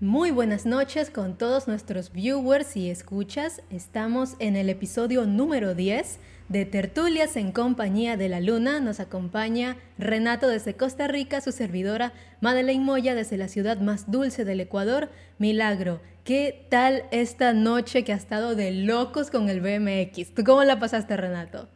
Muy buenas noches con todos nuestros viewers y escuchas. Estamos en el episodio número 10 de Tertulias en compañía de la Luna. Nos acompaña Renato desde Costa Rica, su servidora Madeleine Moya desde la ciudad más dulce del Ecuador, Milagro. ¿Qué tal esta noche que ha estado de locos con el BMX? ¿Tú cómo la pasaste, Renato?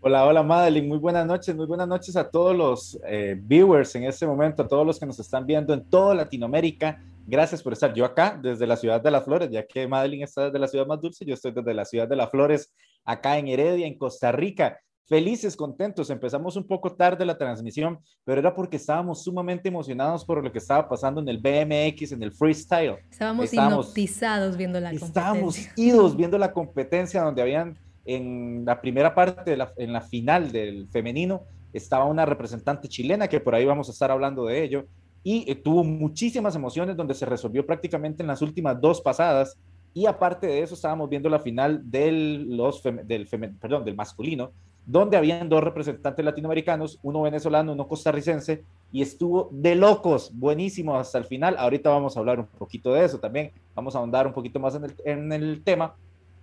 Hola, hola Madeline, muy buenas noches, muy buenas noches a todos los eh, viewers en este momento, a todos los que nos están viendo en toda Latinoamérica. Gracias por estar yo acá desde la ciudad de las flores, ya que Madeline está desde la ciudad más dulce, yo estoy desde la ciudad de las flores, acá en Heredia, en Costa Rica. Felices, contentos. Empezamos un poco tarde la transmisión, pero era porque estábamos sumamente emocionados por lo que estaba pasando en el BMX, en el freestyle. Estábamos, estábamos hipnotizados viendo la competencia. Estábamos idos viendo la competencia donde habían en la primera parte, en la final del femenino, estaba una representante chilena, que por ahí vamos a estar hablando de ello, y eh, tuvo muchísimas emociones donde se resolvió prácticamente en las últimas dos pasadas. Y aparte de eso, estábamos viendo la final del, los del, perdón, del masculino, donde habían dos representantes latinoamericanos, uno venezolano, uno costarricense, y estuvo de locos, buenísimo hasta el final. Ahorita vamos a hablar un poquito de eso también, vamos a ahondar un poquito más en el, en el tema,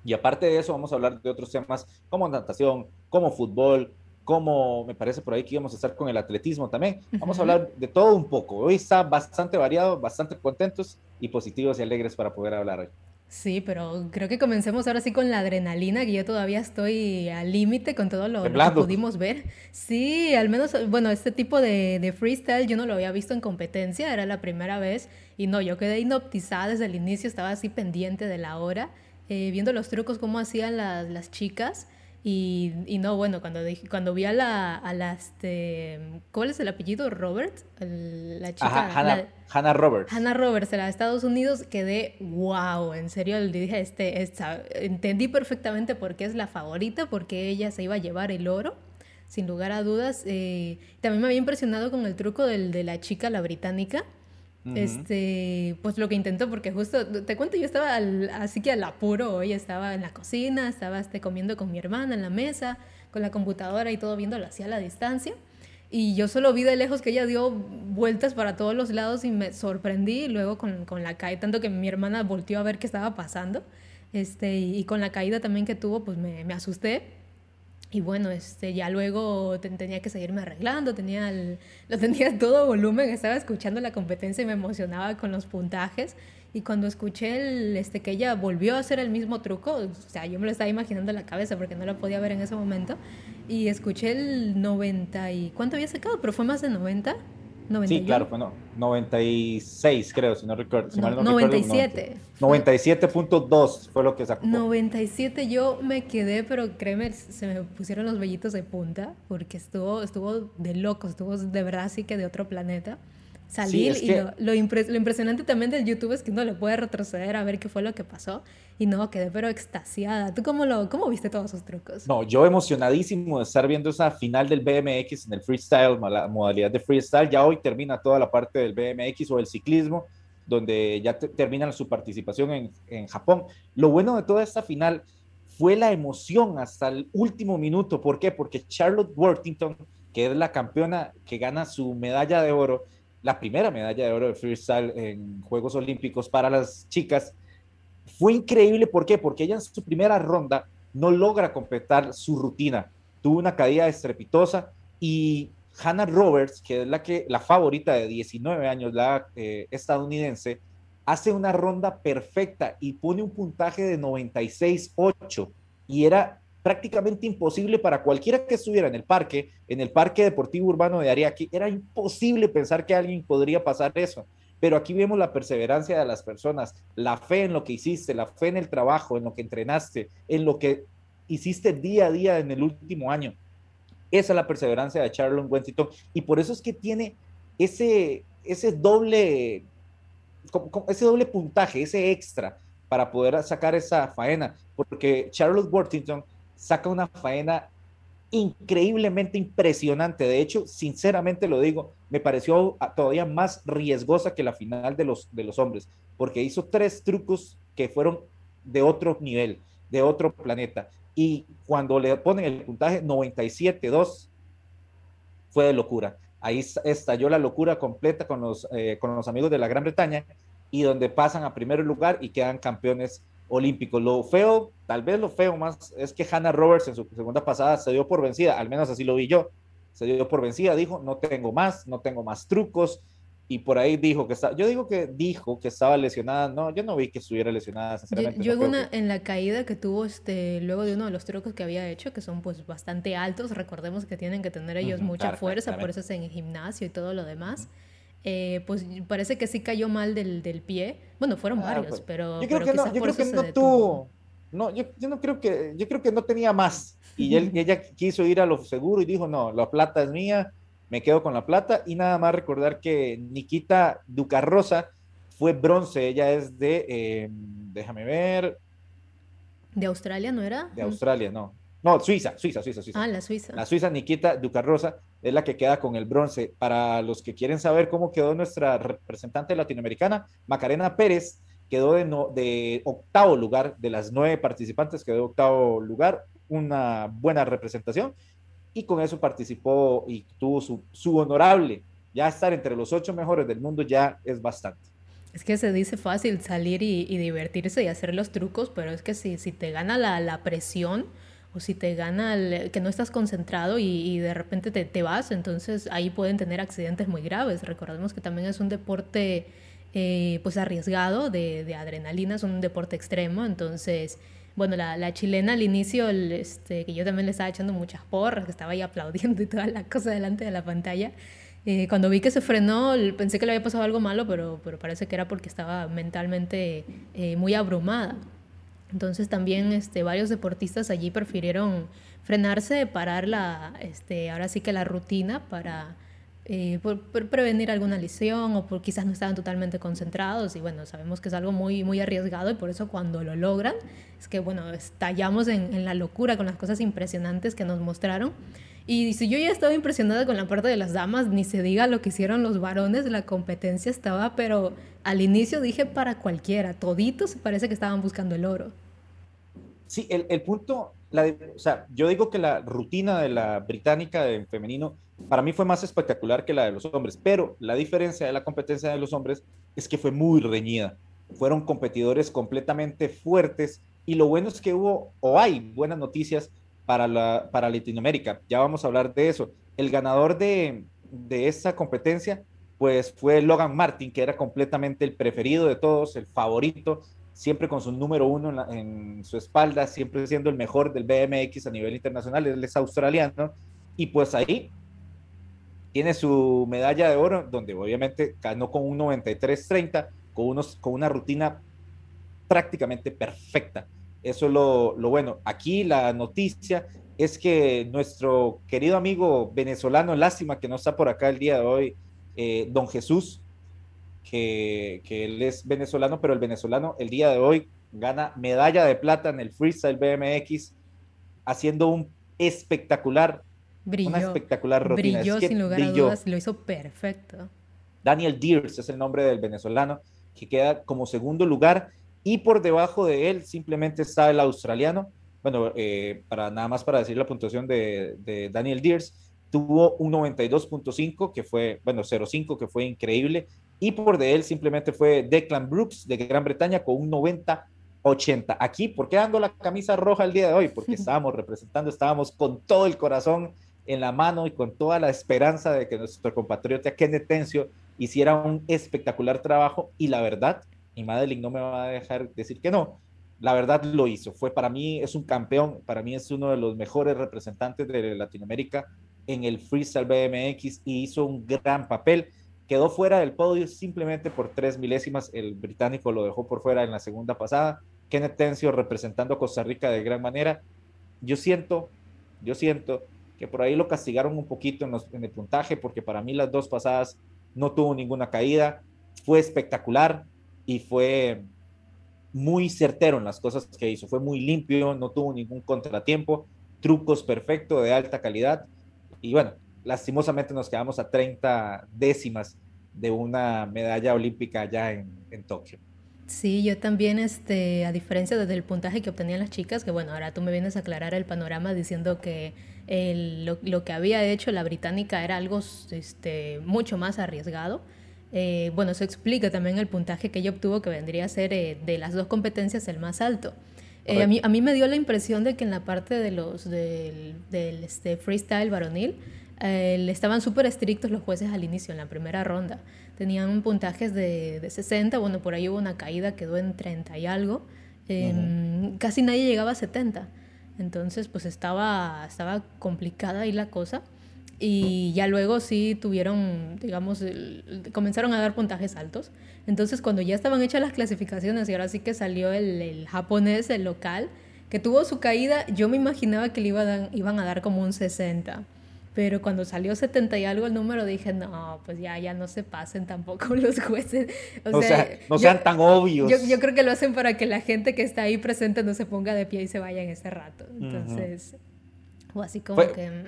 y aparte de eso, vamos a hablar de otros temas como natación, como fútbol, como me parece por ahí que íbamos a estar con el atletismo también. Vamos a hablar de todo un poco. Hoy está bastante variado, bastante contentos y positivos y alegres para poder hablar hoy. Sí, pero creo que comencemos ahora sí con la adrenalina, que yo todavía estoy al límite con todo lo, que pudimos ver. Sí, al menos, bueno, este tipo de, de, freestyle yo no lo había visto en competencia, era la primera vez y no, yo quedé hipnotizada desde el inicio, estaba así pendiente de la hora eh, viendo los trucos, cómo hacían las, las chicas. Y, y, no, bueno, cuando, dije, cuando vi a la, a la este, ¿cuál es el apellido? Robert, la chica. Hannah, Roberts. Hannah Roberts, de Estados Unidos, quedé, wow, en serio, le dije, este, esta, entendí perfectamente por qué es la favorita, porque ella se iba a llevar el oro, sin lugar a dudas. Eh, también me había impresionado con el truco del, de la chica, la británica, este, pues lo que intentó, porque justo, te cuento, yo estaba así que al apuro hoy, estaba en la cocina, estaba este, comiendo con mi hermana en la mesa, con la computadora y todo viéndolo así a la distancia. Y yo solo vi de lejos que ella dio vueltas para todos los lados y me sorprendí luego con, con la caída, tanto que mi hermana volteó a ver qué estaba pasando. Este, y, con la caída también que tuvo, pues me, me asusté y bueno, este, ya luego tenía que seguirme arreglando, tenía lo tenía todo volumen, estaba escuchando la competencia y me emocionaba con los puntajes. Y cuando escuché el, este, que ella volvió a hacer el mismo truco, o sea, yo me lo estaba imaginando en la cabeza porque no lo podía ver en ese momento, y escuché el 90 y... ¿Cuánto había sacado? Pero fue más de 90. Sí, claro, bueno, 96 creo, si no recuerdo. Si no, no 97. 97.2 fue lo que sacó. 97 yo me quedé, pero créeme, se me pusieron los vellitos de punta porque estuvo, estuvo de loco, estuvo de verdad así que de otro planeta salir y lo, lo, impresionante también del YouTube es que uno le puede retroceder a ver qué fue lo que pasó y no, quedé pero extasiada. ¿Tú cómo, lo, cómo viste todos esos trucos? No, yo emocionadísimo de estar viendo esa final del BMX en el freestyle, la modalidad de freestyle. Ya hoy termina toda la parte del BMX o el ciclismo, donde ya termina su participación en, en Japón. Lo bueno de toda esta final fue la emoción hasta el último minuto. ¿Por qué? Porque Charlotte Worthington, que es la campeona que gana su medalla de oro, la primera medalla de oro de freestyle en Juegos Olímpicos para las chicas. Fue increíble, ¿por qué? Porque ella en su primera ronda no logra completar su rutina. Tuvo una caída estrepitosa y Hannah Roberts, que es la, que, la favorita de 19 años, la eh, estadounidense, hace una ronda perfecta y pone un puntaje de 96.8 y era prácticamente imposible para cualquiera que estuviera en el parque, en el Parque Deportivo Urbano de Ariaki, era imposible pensar que alguien podría pasar eso. Pero aquí vemos la perseverancia de las personas, la fe en lo que hiciste, la fe en el trabajo, en lo que entrenaste, en lo que hiciste día a día en el último año. Esa es la perseverancia de Charlon Wensington y por eso es que tiene ese, ese doble ese doble puntaje, ese extra para poder sacar esa faena, porque Charlotte Worthington saca una faena increíblemente impresionante. De hecho, sinceramente lo digo, me pareció todavía más riesgosa que la final de los, de los hombres, porque hizo tres trucos que fueron de otro nivel, de otro planeta. Y cuando le ponen el puntaje 97-2, fue de locura. Ahí estalló la locura completa con los, eh, con los amigos de la Gran Bretaña y donde pasan a primer lugar y quedan campeones olímpicos. Lo feo, tal vez lo feo más, es que Hannah Roberts en su segunda pasada se dio por vencida, al menos así lo vi yo, se dio por vencida, dijo, no tengo más, no tengo más trucos, y por ahí dijo que estaba, yo digo que dijo que estaba lesionada, no, yo no vi que estuviera lesionada, sinceramente. Yo, una, en la caída que tuvo este, luego de uno de los trucos que había hecho, que son pues bastante altos, recordemos que tienen que tener ellos mucha fuerza, por eso es en el gimnasio y todo lo demás. Eh, pues parece que sí cayó mal del, del pie. Bueno, fueron ah, varios, pues, pero. Yo creo que no, yo creo que no tuvo. No, yo, yo, no creo que. Yo creo que no tenía más. Y, él, ella quiso ir a lo seguro y dijo: No, la plata es mía, me quedo con la plata. Y nada más recordar que Nikita Ducarrosa fue bronce. Ella es de. Eh, déjame ver. ¿De Australia no era? De Australia, no. No, Suiza, Suiza, Suiza, Suiza. Ah, la Suiza. La Suiza Nikita Ducarrosa es la que queda con el bronce. Para los que quieren saber cómo quedó nuestra representante latinoamericana, Macarena Pérez quedó de, de octavo lugar, de las nueve participantes quedó de octavo lugar, una buena representación y con eso participó y tuvo su, su honorable. Ya estar entre los ocho mejores del mundo ya es bastante. Es que se dice fácil salir y, divertirse y hacer los trucos, pero es que si, si te gana la, la presión, o si te gana que no estás concentrado y, de repente te, vas, entonces ahí pueden tener accidentes muy graves. Recordemos que también es un deporte eh, pues arriesgado de, adrenalina, es un deporte extremo, entonces... Bueno, la, chilena al inicio, este, que yo también le estaba echando muchas porras, que estaba ahí aplaudiendo y toda la cosa delante de la pantalla, eh, cuando vi que se frenó, pensé que le había pasado algo malo, pero, pero parece que era porque estaba mentalmente eh, muy abrumada. Entonces también este, varios deportistas allí prefirieron frenarse, parar la, este, ahora sí que la rutina para eh, prevenir alguna lesión o por quizás no estaban totalmente concentrados y bueno, sabemos que es algo muy, muy arriesgado y por eso cuando lo logran es que bueno, estallamos en, en la locura con las cosas impresionantes que nos mostraron. Y si yo ya estaba impresionada con la parte de las damas, ni se diga lo que hicieron los varones, la competencia estaba, pero al inicio dije para cualquiera, toditos parece que estaban buscando el oro. Sí, el, el punto, o sea, yo digo que la rutina de la británica en femenino para mí fue más espectacular que la de los hombres, pero la diferencia de la competencia de los hombres es que fue muy reñida. Fueron competidores completamente fuertes y lo bueno es que hubo o hay buenas noticias para, la, para Latinoamérica. Ya vamos a hablar de eso. El ganador de, de esa competencia pues fue Logan Martin, que era completamente el preferido de todos, el favorito, siempre con su número uno en, su espalda, siempre siendo el mejor del BMX a nivel internacional, él es australiano, y pues ahí tiene su medalla de oro, donde obviamente ganó con un 93-30, con, unos, con una rutina prácticamente perfecta. Eso es lo, lo, bueno. Aquí la noticia es que nuestro querido amigo venezolano, lástima que no está por acá el día de hoy, eh, don Jesús, que, él es venezolano, pero el venezolano el día de hoy gana medalla de plata en el freestyle BMX, haciendo un espectacular, una espectacular rutina. Brilló sin lugar a dudas, lo hizo perfecto. Daniel Deers es el nombre del venezolano, que queda como segundo lugar, y por debajo de él simplemente está el australiano, bueno, eh, para nada más para decir la puntuación de, de Daniel Deers, tuvo un 92.5, que fue, bueno, 0.5, que fue increíble, y por de él simplemente fue Declan Brooks de Gran Bretaña con un 90-80. Aquí, ¿por qué ando la camisa roja el día de hoy? Porque estábamos representando, estábamos con todo el corazón en la mano y con toda la esperanza de que nuestro compatriota Kenneth Tencio hiciera un espectacular trabajo y la verdad, y Madeline no me va a dejar decir que no, la verdad lo hizo. Fue para mí, es un campeón, para mí es uno de los mejores representantes de Latinoamérica en el freestyle BMX y hizo un gran papel quedó fuera del podio simplemente por tres milésimas. El británico lo dejó por fuera en la segunda pasada. Kenneth Tencio representando a Costa Rica de gran manera. Yo siento, yo siento que por ahí lo castigaron un poquito en, el puntaje, porque para mí las dos pasadas no tuvo ninguna caída. Fue espectacular y fue muy certero en las cosas que hizo. Fue muy limpio, no tuvo ningún contratiempo, trucos perfectos de alta calidad. Y bueno, lastimosamente nos quedamos a 30 décimas de una medalla olímpica allá en, en Tokio. Sí, yo también, este, a diferencia del puntaje que obtenían las chicas, que bueno, ahora tú me vienes a aclarar el panorama diciendo que lo, lo, que había hecho la británica era algo este, mucho más arriesgado. Eh, bueno, eso explica también el puntaje que ella obtuvo, que vendría a ser eh, de las dos competencias el más alto. Eh, a, mí, a mí me dio la impresión de que en la parte de los del, del este, freestyle varonil eh, estaban súper estrictos los jueces al inicio, en la primera ronda. Tenían puntajes de, de 60, bueno, por ahí hubo una caída, quedó en 30 y algo. Em, casi nadie llegaba a 70. Entonces, pues estaba, estaba complicada ahí la cosa. Y ya luego sí tuvieron, digamos, comenzaron a dar puntajes altos. Entonces, cuando ya estaban hechas las clasificaciones y ahora sí que salió el, el japonés, el local, que tuvo su caída, yo me imaginaba que le iba a iban a dar como un 60. Pero cuando salió 70 y algo el número, dije, no, pues ya, ya no se pasen tampoco los jueces. O, sea, no sean tan obvios. Yo, yo, creo que lo hacen para que la gente que está ahí presente no se ponga de pie y se vaya en ese rato. Entonces, o así como fue, que... mm,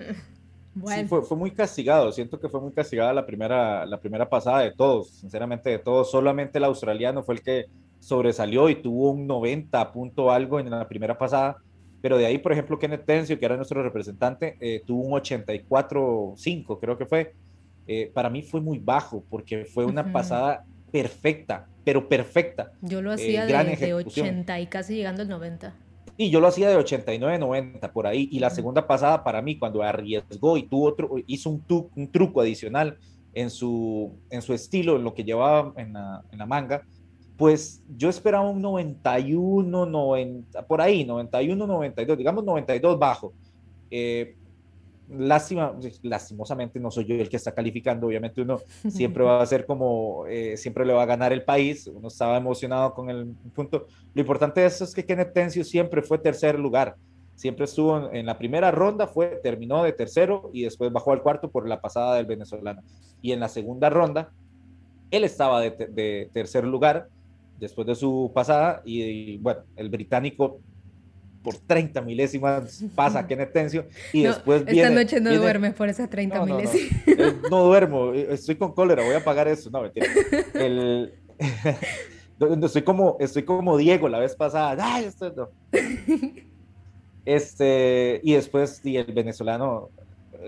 Bueno. Sí, fue, fue, muy castigado. Siento que fue muy castigada la primera, la primera pasada de todos, sinceramente de todos. Solamente el australiano fue el que sobresalió y tuvo un 90 punto algo en la primera pasada pero de ahí, por ejemplo, Kenneth Tencio, que era nuestro representante, eh, tuvo un 84.5, creo que fue. Eh, para mí fue muy bajo, porque fue una uh -huh. pasada perfecta, pero perfecta. Yo lo hacía eh, de, de, 80 y casi llegando al 90. Y yo lo hacía de 89, 90, por ahí. Y la segunda pasada para mí, cuando arriesgó y tuvo otro, hizo un, tu, un truco adicional en su, en su estilo, en lo que llevaba en la, en la manga, pues yo esperaba un 91, 90, por ahí, 91, 92, digamos 92 bajo. Eh, lástima, lastimosamente no soy yo el que está calificando, obviamente uno siempre va a ser como, eh, siempre le va a ganar el país, uno estaba emocionado con el punto. Lo importante de eso es que Kenneth Tencio siempre fue tercer lugar, siempre estuvo en, en, la primera ronda, fue, terminó de tercero y después bajó al cuarto por la pasada del venezolano. Y en la segunda ronda, él estaba de, de tercer lugar después de su pasada y, bueno, el británico por 30 milésimas pasa a Kenneth Tencio y no, después esta viene... Esta noche no viene, duermes por esas 30 no, no, milésimas. No, no, duermo, estoy con cólera, voy a pagar eso. No, mentira. El... estoy, como, estoy como Diego la vez pasada. Ay, esto no. Este, y después y el venezolano,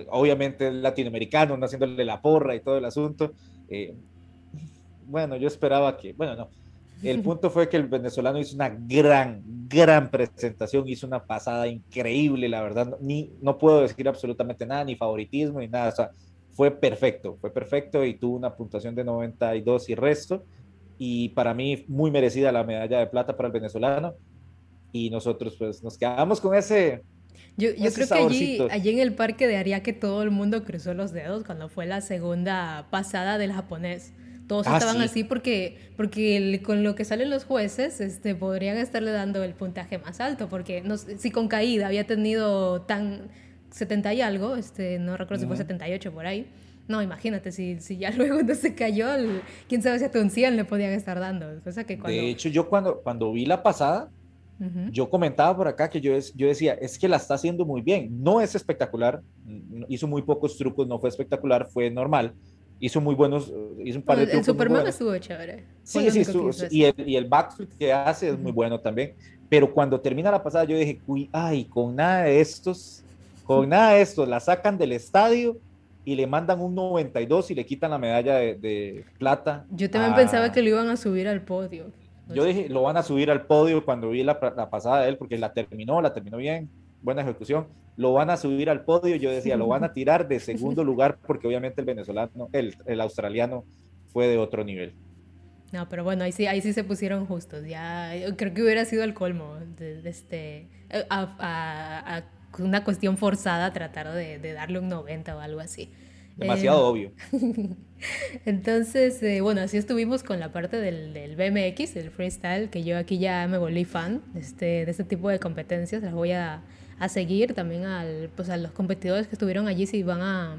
obviamente el latinoamericano, no haciéndole la porra y todo el asunto. Eh, bueno, yo esperaba que, bueno, no, el punto fue que el venezolano hizo una gran, gran presentación, hizo una pasada increíble, la verdad, ni, no puedo decir absolutamente nada, ni favoritismo, ni nada, o sea, fue perfecto, fue perfecto y tuvo una puntuación de 92 y resto, y para mí muy merecida la medalla de plata para el venezolano, y nosotros pues nos quedamos con ese... Yo, yo creo que allí, allí en el parque de Ariake todo el mundo cruzó los dedos cuando fue la segunda pasada del japonés todos ah, estaban sí. así porque, porque el, con lo que salen los jueces este, podrían estarle dando el puntaje más alto, porque no, si con caída había tenido tan 70 y algo, este, no recuerdo uh -huh. si fue 78 por ahí, no, imagínate, si, si ya luego no se cayó, el, quién sabe si a un 100 le podían estar dando. Cosa que cuando... De hecho, yo cuando, cuando vi la pasada, uh -huh. yo comentaba por acá que yo, yo decía, es que la está haciendo muy bien, no es espectacular, hizo muy pocos trucos, no fue espectacular, fue normal, hizo muy buenos, hizo un par de el trucos. El Superman estuvo chévere. Sí, sí, estuvo, y, el, y el backflip que hace es muy bueno también. Pero cuando termina la pasada, yo dije, uy, ay, con nada de estos, con nada de estos, la sacan del estadio y le mandan un 92 y le quitan la medalla de, de plata. Yo también a... pensaba que lo iban a subir al podio. No yo sé. dije, lo van a subir al podio cuando vi la, la pasada de él, porque la terminó, la terminó bien, buena ejecución lo van a subir al podio. Yo decía, lo van a tirar de segundo lugar porque obviamente el venezolano, el, el australiano fue de otro nivel. No, pero bueno, ahí sí, ahí sí se pusieron justos. Ya creo que hubiera sido el colmo de, de este, a, a, a, una cuestión forzada tratar de, de, darle un 90 o algo así. Demasiado eh, obvio. Entonces, eh, bueno, así estuvimos con la parte del, del, BMX, el freestyle, que yo aquí ya me volví fan este, de este tipo de competencias. Las voy a, a seguir también al, pues, a los competidores que estuvieron allí si van a...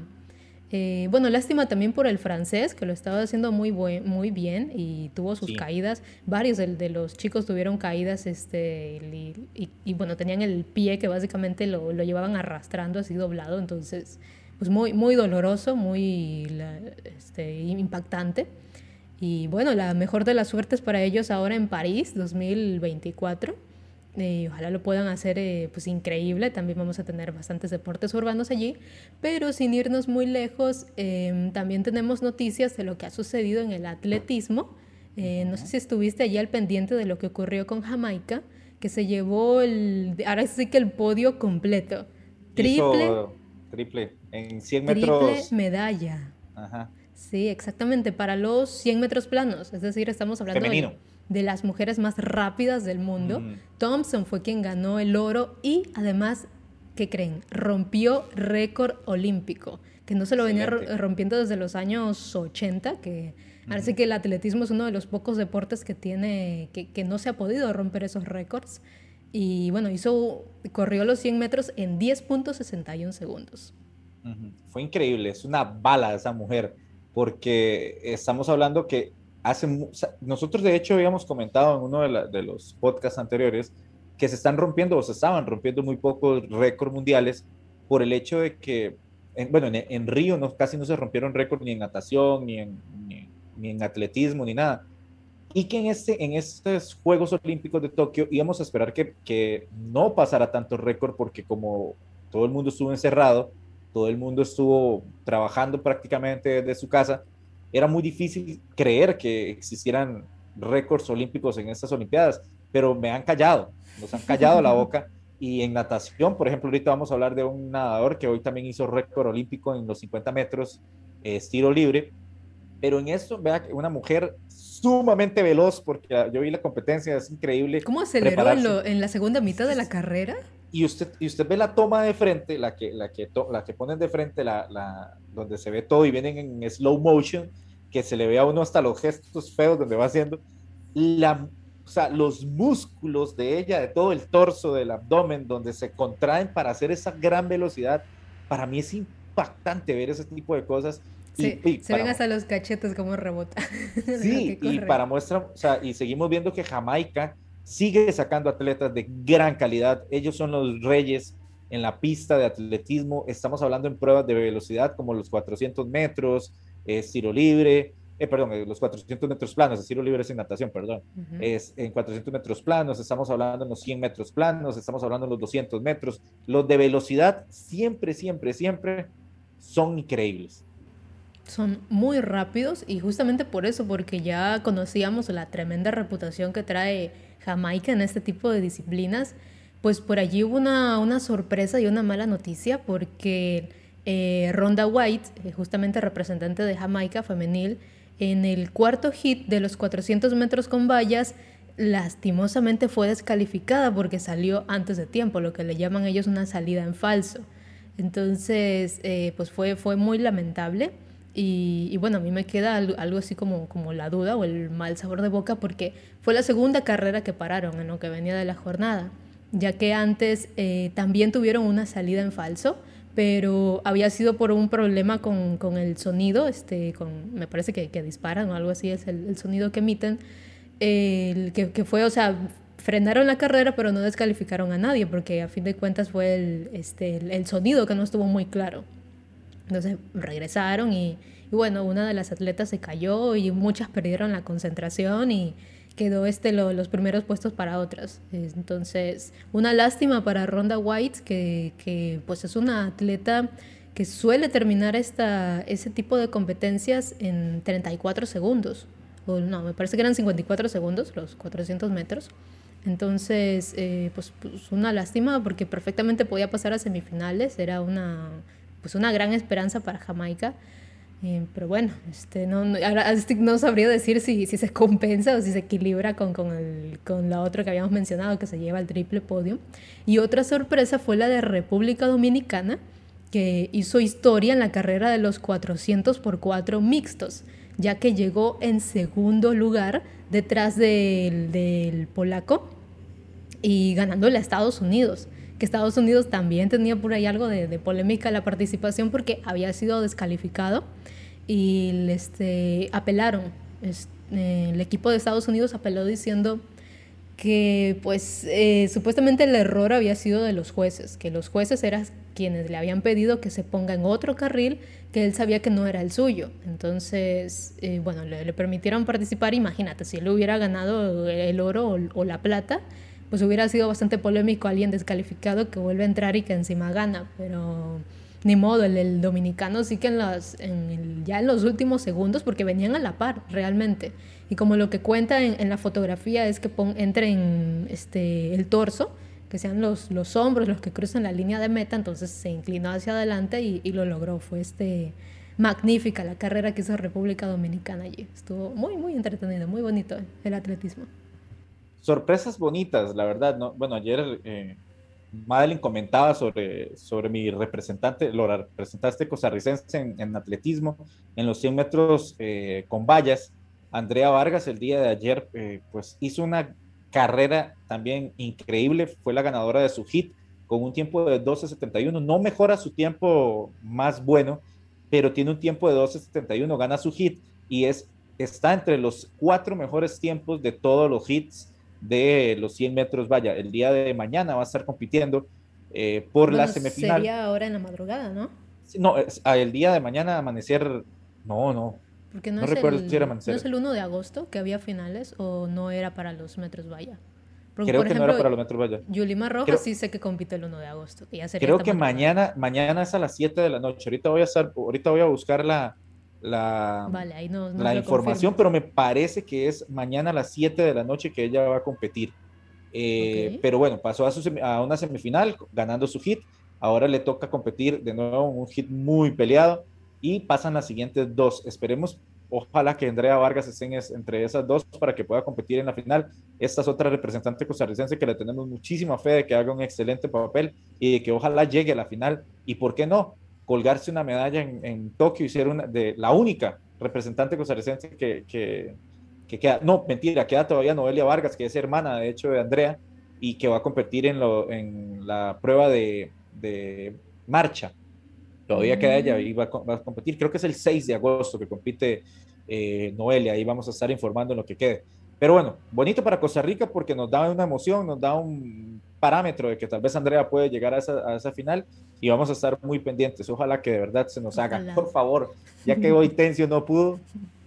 Eh, bueno, lástima también por el francés, que lo estaba haciendo muy, buen, muy bien y tuvo sus sí. caídas. Varios de, de, los chicos tuvieron caídas este, y, y, y, bueno, tenían el pie que básicamente lo, lo, llevaban arrastrando así doblado, entonces pues muy, muy doloroso, muy este, impactante. Y bueno, la mejor de las suertes para ellos ahora en París 2024 y ojalá lo puedan hacer eh, pues increíble. También vamos a tener bastantes deportes urbanos allí, pero sin irnos muy lejos, em, también tenemos noticias de lo que ha sucedido en el atletismo. Eh, no sé si estuviste allí al pendiente de lo que ocurrió con Jamaica, que se llevó el, ahora sí que el podio completo. Triple. triple. En 100 metros. Triple medalla. Ajá. Sí, exactamente, para los 100 metros planos. Es decir, estamos hablando de, de, las mujeres más rápidas del mundo. Thompson fue quien ganó el oro y además, ¿qué creen? Rompió récord olímpico, que no se lo venía rompiendo desde los años 80, que parece que el atletismo es uno de los pocos deportes que tiene, que, que no se ha podido romper esos récords. Y bueno, hizo, corrió los 100 metros en 10.61 segundos. Fue increíble, es una bala esa mujer porque estamos hablando que hace, nosotros de hecho habíamos comentado en uno de, los podcasts anteriores que se están rompiendo o se estaban rompiendo muy pocos récords mundiales por el hecho de que, bueno, en, Río no, casi no se rompieron récords ni en natación, ni en, ni, en atletismo, ni nada. Y que en, este, en estos Juegos Olímpicos de Tokio íbamos a esperar que, que no pasara tanto récord porque como todo el mundo estuvo encerrado, todo el mundo estuvo trabajando prácticamente desde su casa, era muy difícil creer que existieran récords olímpicos en estas Olimpiadas, pero me han callado, nos han callado la boca. Y en natación, por ejemplo, ahorita vamos a hablar de un nadador que hoy también hizo récord olímpico en los 50 metros, estilo libre. Pero en esto, vea una mujer sumamente veloz, porque yo vi la competencia, es increíble. ¿Cómo aceleró en la segunda mitad de la carrera? Y usted, y usted ve la toma de frente, la que, la que, la que ponen de frente, la, la, donde se ve todo y vienen en slow motion, que se le ve a uno hasta los gestos feos donde va haciendo, la, o sea, los músculos de ella, de todo el torso, del abdomen, donde se contraen para hacer esa gran velocidad, para mí es impactante ver ese tipo de cosas. y, se ven hasta los cachetes como rebota. Sí, y para muestra, o sea, y seguimos viendo que Jamaica sigue sacando atletas de gran calidad. Ellos son los reyes en la pista de atletismo. Estamos hablando en pruebas de velocidad como los 400 metros, estilo libre, eh, perdón, eh, los 400 metros planos, estilo libre sin natación, perdón. Es en 400 metros planos, estamos hablando en los 100 metros planos, estamos hablando en los 200 metros. Los de velocidad siempre, siempre, siempre son increíbles. Son muy rápidos y justamente por eso, porque ya conocíamos la tremenda reputación que trae Jamaica en este tipo de disciplinas, pues por allí hubo una, una sorpresa y una mala noticia porque eh, Ronda White, eh, justamente representante de Jamaica femenil, en el cuarto hit de los 400 metros con vallas, lastimosamente fue descalificada porque salió antes de tiempo, lo que le llaman ellos una salida en falso. Entonces, eh, pues fue, fue muy lamentable. Y, bueno, a mí me queda algo, así como, como la duda o el mal sabor de boca porque fue la segunda carrera que pararon en lo que venía de la jornada, ya que antes eh, también tuvieron una salida en falso, pero había sido por un problema con, con el sonido, este, con, me parece que, que, disparan o algo así es el, sonido que emiten, el, que, que, fue, o sea, frenaron la carrera pero no descalificaron a nadie porque a fin de cuentas fue el, este, el sonido que no estuvo muy claro. Entonces regresaron y, bueno, una de las atletas se cayó y muchas perdieron la concentración y quedó este los primeros puestos para otras. Entonces, una lástima para Ronda White, que, que pues es una atleta que suele terminar esta, ese tipo de competencias en 34 segundos. No, me parece que eran 54 segundos, los 400 metros. Entonces, eh, pues, pues, una lástima porque perfectamente podía pasar a semifinales. Era una pues una gran esperanza para Jamaica. Eh, pero bueno, este, no, no, sabría decir si, si, se compensa o si se equilibra con, con, el, con la otra que habíamos mencionado, que se lleva el triple podio. Y otra sorpresa fue la de República Dominicana, que hizo historia en la carrera de los 400 por 4 mixtos, ya que llegó en segundo lugar detrás del, del polaco y ganándole a Estados Unidos que Estados Unidos también tenía por ahí algo de, polémica la participación porque había sido descalificado y este, apelaron. Eh, el equipo de Estados Unidos apeló diciendo que pues eh, supuestamente el error había sido de los jueces, que los jueces eran quienes le habían pedido que se ponga en otro carril que él sabía que no era el suyo. Entonces, eh, bueno, le, permitieron participar. Imagínate, si él hubiera ganado el oro o la plata, pues hubiera sido bastante polémico alguien descalificado que vuelve a entrar y que encima gana, pero ni modo, el, dominicano sí que en las, en ya en los últimos segundos, porque venían a la par realmente, y como lo que cuenta en, la fotografía es que pon, entre este, el torso, que sean los, los hombros los que cruzan la línea de meta, entonces se inclinó hacia adelante y, y lo logró, fue este magnífica la carrera que hizo República Dominicana allí. Estuvo muy, muy entretenido, muy bonito el atletismo. Sorpresas bonitas, la verdad. ¿no? Bueno, ayer eh, Madeline comentaba sobre, sobre mi representante, lo representaste costarricense en, atletismo, en los 100 metros eh, con vallas. Andrea Vargas el día de ayer eh, pues hizo una carrera también increíble, fue la ganadora de su hit con un tiempo de 12.71, no mejora su tiempo más bueno, pero tiene un tiempo de 12.71, gana su hit y es, está entre los cuatro mejores tiempos de todos los hits de los 100 metros. Vaya, el día de mañana va a estar compitiendo eh, por la semifinal. Sería ahora en la madrugada, ¿no? no, ah, el día de mañana amanecer, no, no. Porque no, recuerdo si era amanecer. ¿No es el 1 de agosto que había finales o no era para los metros vaya? creo que no era para los metros vaya. Yulima Rojas sí sé que compite el 1 de agosto. creo que mañana, mañana es a las 7 de la noche. Ahorita voy a, estar, ahorita voy a buscar la, la, la información, pero me parece que es mañana a las 7 de la noche que ella va a competir. Eh, pero bueno, pasó a, a una semifinal ganando su hit. Ahora le toca competir de nuevo un hit muy peleado y pasan las siguientes dos. Esperemos Ojalá que Andrea Vargas estén entre esas dos para que pueda competir en la final. Esta es otra representante costarricense que le tenemos muchísima fe de que haga un excelente papel y de que ojalá llegue a la final. Y por qué no, colgarse una medalla en, Tokio y ser una de la única representante costarricense que, que, queda. No, mentira, queda todavía Noelia Vargas, que es hermana de hecho de Andrea y que va a competir en, lo, en la prueba de, de marcha Todavía queda ella y va, a competir. Creo que es el 6 de agosto que compite eh, Noelia. Ahí vamos a estar informando en lo que quede. Pero bueno, bonito para Costa Rica porque nos da una emoción, nos da un parámetro de que tal vez Andrea puede llegar a esa, final y vamos a estar muy pendientes. Ojalá que de verdad se nos haga. Por favor, ya que hoy Tencio no pudo,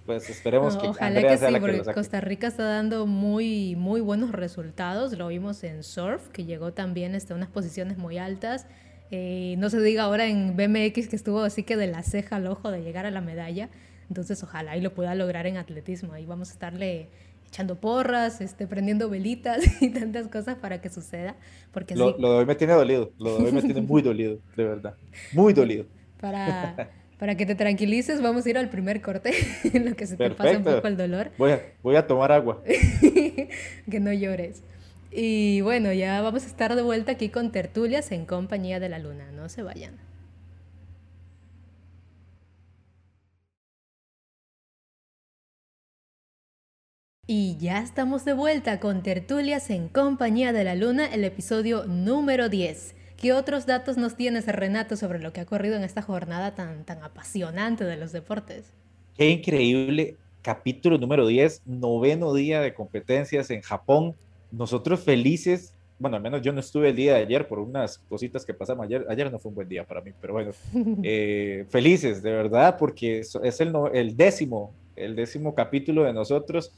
pues esperemos que ojalá Andrea que sea sí, la que porque Costa Rica está dando muy muy buenos resultados. Lo vimos en surf, que llegó también hasta unas posiciones muy altas. Eh, no se diga ahora en BMX que estuvo así que de la ceja al ojo de llegar a la medalla. Entonces, ojalá y lo pueda lograr en atletismo. Ahí vamos a estarle echando porras, este, prendiendo velitas y tantas cosas para que suceda. Porque lo, lo de hoy me tiene dolido, lo de hoy me tiene muy dolido, de verdad. Muy dolido. Para, para que te tranquilices, vamos a ir al primer corte, en lo que se te pasa un poco el dolor. Voy a, voy a tomar agua. que no llores. Y bueno, ya vamos a estar de vuelta aquí con tertulias en compañía de la luna. No se vayan. Y ya estamos de vuelta con tertulias en compañía de la luna, el episodio número 10. ¿Qué otros datos nos tienes, Renato, sobre lo que ha ocurrido en esta jornada tan, tan apasionante de los deportes? Qué increíble capítulo número 10, noveno día de competencias en Japón nosotros felices, bueno, al menos yo no estuve el día de ayer por unas cositas que pasamos ayer, ayer no fue un buen día para mí, pero bueno, eh, felices de verdad porque es el, el décimo, el décimo capítulo de nosotros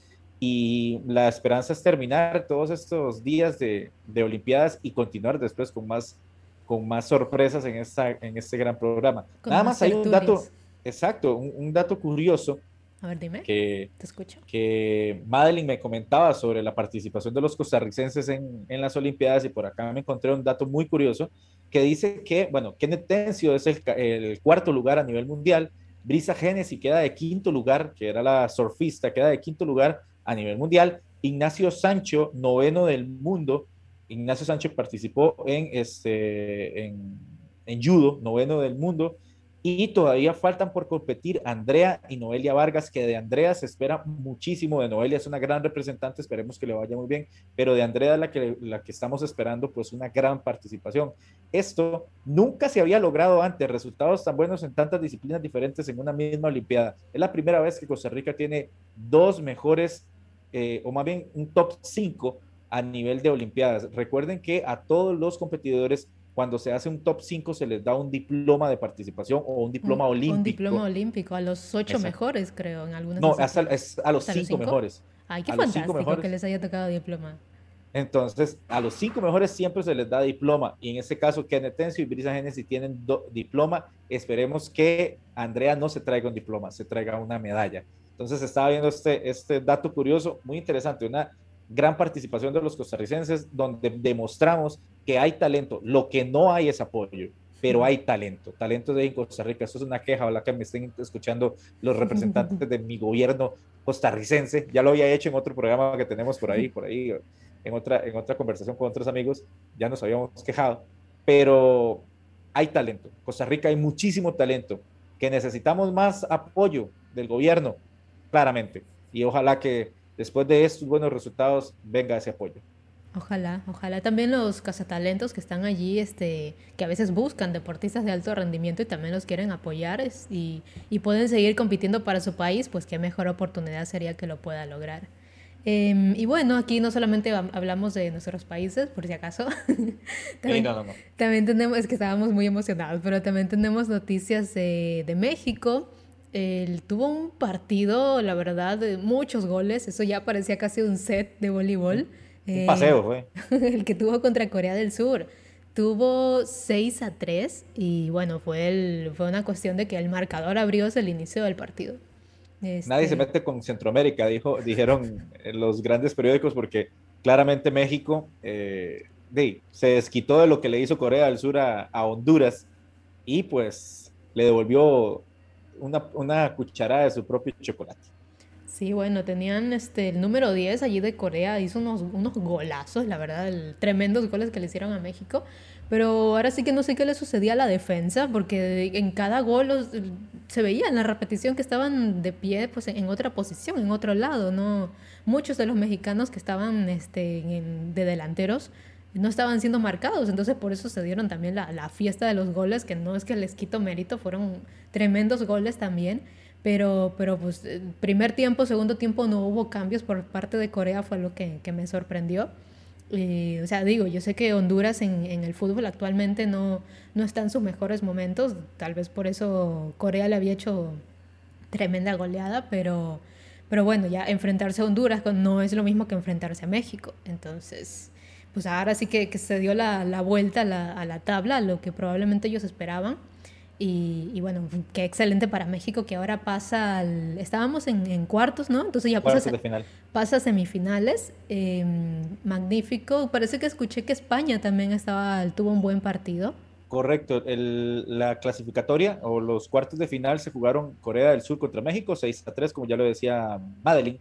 y la esperanza es terminar todos estos días de, de Olimpiadas y continuar después con más, con más sorpresas en, esta, en este gran programa. Nada más hay un dato, exacto, un dato curioso a ver, dime. Que, Te escucho. Que Madeline me comentaba sobre la participación de los costarricenses en, en, las Olimpiadas y por acá me encontré un dato muy curioso que dice que, bueno, Kenneth Tencio es el, el cuarto lugar a nivel mundial, Brisa Genesi queda de quinto lugar, que era la surfista, queda de quinto lugar a nivel mundial, Ignacio Sancho, noveno del mundo, Ignacio Sancho participó en, este, en, judo, noveno del mundo, y todavía faltan por competir Andrea y Noelia Vargas, que de Andrea se espera muchísimo, de Noelia es una gran representante, esperemos que le vaya muy bien, pero de Andrea es la que, la que estamos esperando pues una gran participación. Esto nunca se había logrado antes, resultados tan buenos en tantas disciplinas diferentes en una misma Olimpiada. Es la primera vez que Costa Rica tiene dos mejores, eh, o más bien un top 5 a nivel de Olimpiadas. Recuerden que a todos los competidores cuando se hace un top 5 se les da un diploma de participación o un diploma olímpico. Un diploma olímpico a los ocho mejores, creo, en algunas. No, es a, los cinco, mejores. Ay, qué fantástico que les haya tocado diploma. Entonces, a los cinco mejores siempre se les da diploma. Y en este caso, Kenneth Tencio y Brisa Genesis tienen diploma. Esperemos que Andrea no se traiga un diploma, se traiga una medalla. Entonces, estaba viendo este, este dato curioso, muy interesante, una gran participación de los costarricenses, donde demostramos que hay talento. Lo que no hay es apoyo pero hay talento, talento de en Costa Rica. Eso es una queja, ojalá que me estén escuchando los representantes de mi gobierno costarricense. Ya lo había hecho en otro programa que tenemos por ahí, por ahí, en otra, en otra conversación con otros amigos, ya nos habíamos quejado, pero hay talento. Costa Rica hay muchísimo talento, que necesitamos más apoyo del gobierno, claramente. Y ojalá que después de estos buenos resultados venga ese apoyo. Ojalá, ojalá también los cazatalentos que están allí, este, que a veces buscan deportistas de alto rendimiento y también los quieren apoyar y, y, pueden seguir compitiendo para su país, pues qué mejor oportunidad sería que lo pueda lograr. Em, y bueno, aquí no solamente hablamos de nuestros países, por si acaso. también, también, tenemos, es que estábamos muy emocionados, pero también tenemos noticias de, de México. Él tuvo un partido, la verdad, de muchos goles. Eso ya parecía casi un set de voleibol. Un eh, paseo fue. el que tuvo contra Corea del Sur. Tuvo 6 a 3 y bueno, fue, el, fue una cuestión de que el marcador abrió desde el inicio del partido. Nadie se este mete con Centroamérica, dijo, dijeron los grandes periódicos, porque claramente México eh, se desquitó de lo que le hizo Corea del Sur a, Honduras y pues le devolvió una, una cucharada de su propio chocolate. Sí, bueno, tenían este, el número 10 allí de Corea, hizo unos, unos golazos, la verdad, tremendos goles que le hicieron a México. Pero ahora sí que no sé qué le sucedía a la defensa, porque en cada gol se veía en la repetición que estaban de pie pues, en otra posición, en otro lado. ¿no? Muchos de los mexicanos que estaban este, de delanteros no estaban siendo marcados, entonces por eso se dieron también la, la fiesta de los goles, que no es que les quito mérito, fueron tremendos goles también pero, pero pues eh, primer tiempo, segundo tiempo no hubo cambios por parte de Corea, fue lo que, que me sorprendió. Y, o sea, digo, yo sé que Honduras en, en, el fútbol actualmente no, no está en sus mejores momentos, tal vez por eso Corea le había hecho tremenda goleada, pero, pero bueno, ya enfrentarse a Honduras no es lo mismo que enfrentarse a México. Entonces, pues ahora sí que, que se dio la, la vuelta a la, a la tabla, lo que probablemente ellos esperaban. Y, bueno, qué excelente para México que ahora pasa al... Estábamos en, cuartos, ¿no? Entonces ya pasa, pasa a semifinales. Em, magnífico. Parece que escuché que España también estaba, tuvo un buen partido. Correcto. la clasificatoria o los cuartos de final se jugaron Corea del Sur contra México, 6 a 3, como ya lo decía Madeline.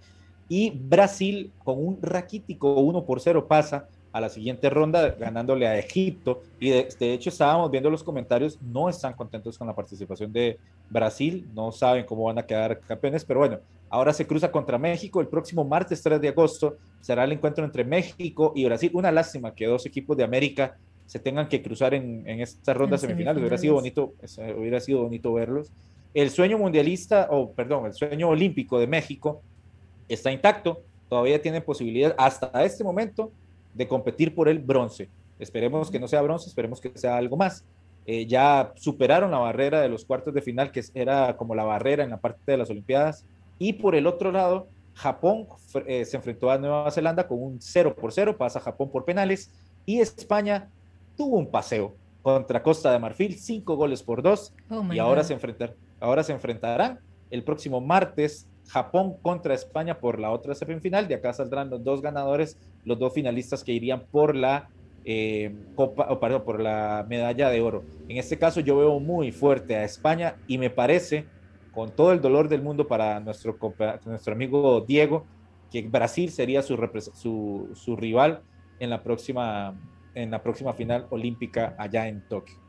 Y Brasil con un raquítico 1 por 0 pasa a la siguiente ronda ganándole a Egipto. Y de, hecho estábamos viendo los comentarios, no están contentos con la participación de Brasil, no saben cómo van a quedar campeones, pero bueno, ahora se cruza contra México el próximo martes 3 de agosto, será el encuentro entre México y Brasil. Una lástima que dos equipos de América se tengan que cruzar en, en esta ronda semifinales. Hubiera sido bonito, hubiera sido bonito verlos. El sueño mundialista, o perdón, el sueño olímpico de México está intacto, todavía tiene posibilidad hasta este momento de competir por el bronce. Esperemos que no sea bronce, esperemos que sea algo más. Eh, ya superaron la barrera de los cuartos de final, que era como la barrera en la parte de las Olimpiadas. Y por el otro lado, Japón eh, se enfrentó a Nueva Zelanda con un 0 por 0, pasa Japón por penales. Y España tuvo un paseo contra Costa de Marfil, 5 goles por 2. y ahora se, enfrentar, ahora se enfrentarán el próximo martes Japón contra España por la otra semifinal. De acá saldrán los dos ganadores, los dos finalistas que irían por la eh, copa, o por la medalla de oro. En este caso yo veo muy fuerte a España y me parece, con todo el dolor del mundo para nuestro, nuestro amigo Diego, que Brasil sería su, su, su rival en la próxima en la próxima final olímpica allá en Tokio.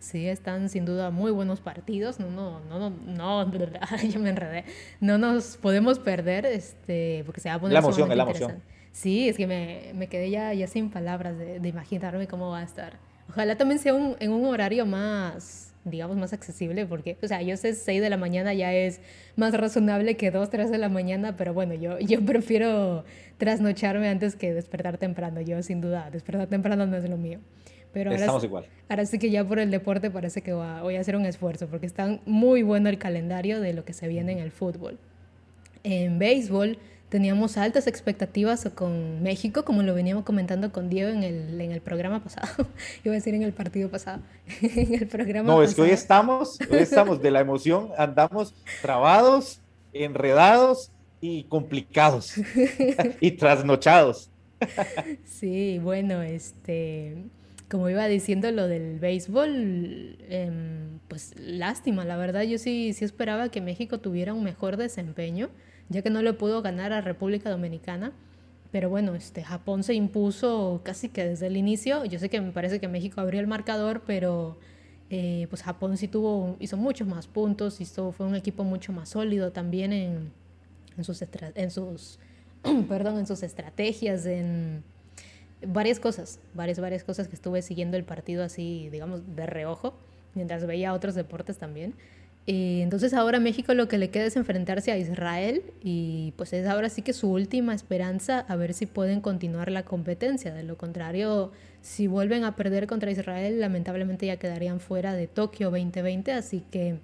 Sí, están sin duda muy buenos partidos. No, no, no, no, no, yo me enredé. No nos podemos perder, este, porque se va a poner la emoción, la emoción. Sí, es que me, me quedé ya, ya sin palabras de, de, imaginarme cómo va a estar. Ojalá también sea un, en un horario más, digamos, más accesible, porque, o sea, yo sé 6 de la mañana ya es más razonable que 2, 3 de la mañana, pero bueno, yo, yo prefiero trasnocharme antes que despertar temprano. Yo, sin duda, despertar temprano no es lo mío. Pero Estamos ahora, igual. Ahora sí que ya por el deporte parece que voy a hacer un esfuerzo porque está muy bueno el calendario de lo que se viene en el fútbol. En béisbol teníamos altas expectativas con México, como lo veníamos comentando con Diego en el, en el programa pasado. Iba a decir en el partido pasado. en el programa No, es que hoy estamos, hoy estamos de la emoción, andamos trabados, enredados y complicados y trasnochados. sí, bueno, este, como iba diciendo lo del béisbol, em, pues lástima, la verdad yo sí, sí esperaba que México tuviera un mejor desempeño ya que no le pudo ganar a República Dominicana. Pero bueno, este, Japón se impuso casi que desde el inicio. Yo sé que me parece que México abrió el marcador, pero eh, pues Japón sí tuvo, hizo muchos más puntos, hizo, fue un equipo mucho más sólido también en, en sus, en sus, perdón, en sus estrategias, en varias cosas, varias, varias cosas que estuve siguiendo el partido así, digamos, de reojo, mientras veía otros deportes también. Eh, entonces ahora México lo que le queda es enfrentarse a Israel y pues es ahora sí que su última esperanza a ver si pueden continuar la competencia. De lo contrario, si vuelven a perder contra Israel, lamentablemente ya quedarían fuera de Tokio 2020. Así que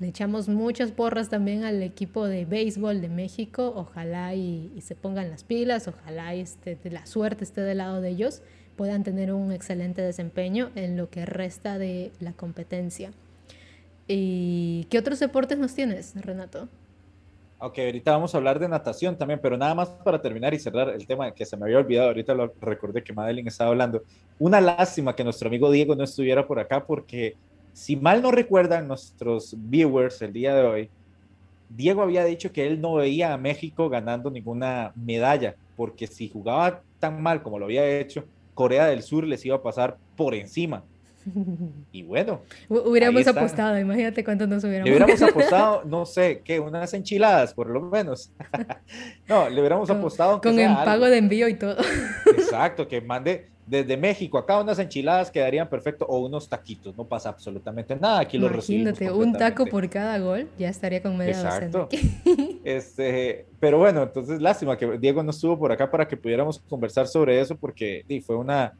le echamos muchas porras también al equipo de béisbol de México. Ojalá y, se pongan las pilas, ojalá y este, la suerte esté del lado de ellos, puedan tener un excelente desempeño en lo que resta de la competencia. ¿Y qué otros deportes nos tienes, Renato? Ok, ahorita vamos a hablar de natación también, pero nada más para terminar y cerrar el tema que se me había olvidado, ahorita lo recordé que Madeline estaba hablando. Una lástima que nuestro amigo Diego no estuviera por acá porque si mal no recuerdan nuestros viewers el día de hoy, Diego había dicho que él no veía a México ganando ninguna medalla, porque si jugaba tan mal como lo había hecho, Corea del Sur les iba a pasar por encima. Y bueno. Hubiéramos apostado, imagínate cuánto nos hubiéramos. Le hubiéramos apostado, no sé, ¿qué? Unas enchiladas, por lo menos. no, le hubiéramos apostado. Con el pago de envío y todo. Exacto, que mande desde México acá unas enchiladas quedarían perfecto o unos taquitos, no pasa absolutamente nada. Aquí los Imagínate, un taco por cada gol, ya estaría con media Exacto. este, pero bueno, entonces lástima que Diego no estuvo por acá para que pudiéramos conversar sobre eso porque fue una,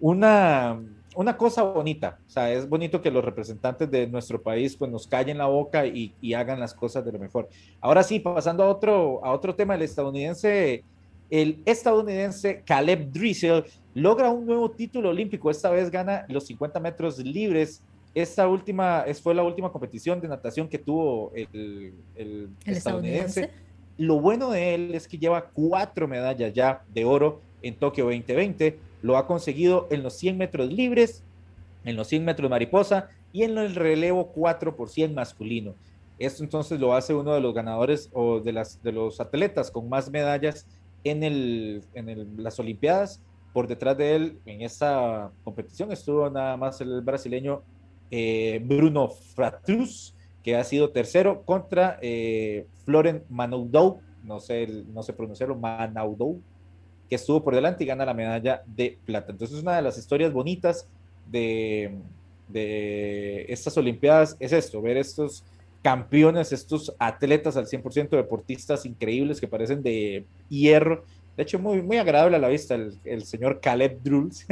una una cosa bonita, o sea, es bonito que los representantes de nuestro país pues nos callen la boca y, hagan las cosas de lo mejor. Ahora sí, pasando a otro, a otro tema, el estadounidense, el estadounidense Caleb Dressel logra un nuevo título olímpico, esta vez gana los 50 metros libres. Esta última, fue la última competición de natación que tuvo el, el estadounidense. Lo bueno de él es que lleva cuatro medallas ya de oro en Tokio 2020 lo ha conseguido en los 100 metros libres, en los 100 metros mariposa y en el relevo 4 por 100 masculino. Esto entonces lo hace uno de los ganadores o de, las, de los atletas con más medallas en, el, en las Olimpiadas. Por detrás de él, en esta competición, estuvo nada más el brasileño eh, Bruno Fratrus, que ha sido tercero contra eh, Florent Manaudou, no sé, no sé pronunciarlo, Manaudou, que estuvo por delante y gana la medalla de plata. Entonces, una de las historias bonitas de, de estas Olimpiadas es esto, ver estos campeones, estos atletas al 100%, deportistas increíbles que parecen de hierro. De hecho, muy, muy agradable a la vista el, señor Caleb Drulls.